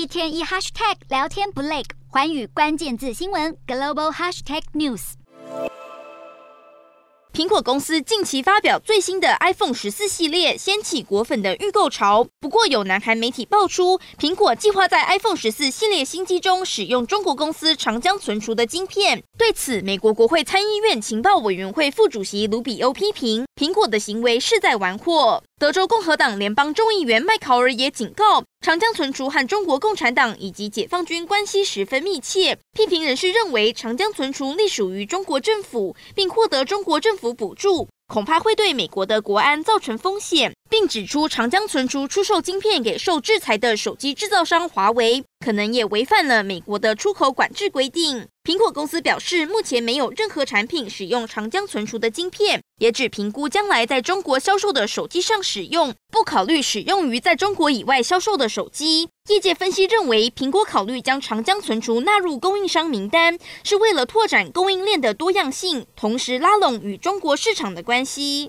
一天一 hashtag 聊天不累，寰宇关键字新闻 global hashtag news。苹果公司近期发表最新的 iPhone 十四系列，掀起果粉的预购潮。不过，有南韩媒体爆出，苹果计划在 iPhone 十四系列新机中使用中国公司长江存储的晶片。对此，美国国会参议院情报委员会副主席卢比欧批评苹果的行为是在玩火。德州共和党联邦众议员麦考尔也警告，长江存储和中国共产党以及解放军关系十分密切。批评人士认为，长江存储隶属于中国政府，并获得中国政府补助，恐怕会对美国的国安造成风险，并指出长江存储出售晶片给受制裁的手机制造商华为，可能也违反了美国的出口管制规定。苹果公司表示，目前没有任何产品使用长江存储的晶片，也只评估将来在中国销售的手机上使用，不考虑使用于在中国以外销售的手机。业界分析认为，苹果考虑将长江存储纳入供应商名单，是为了拓展供应链的多样性，同时拉拢与中国市场的关系。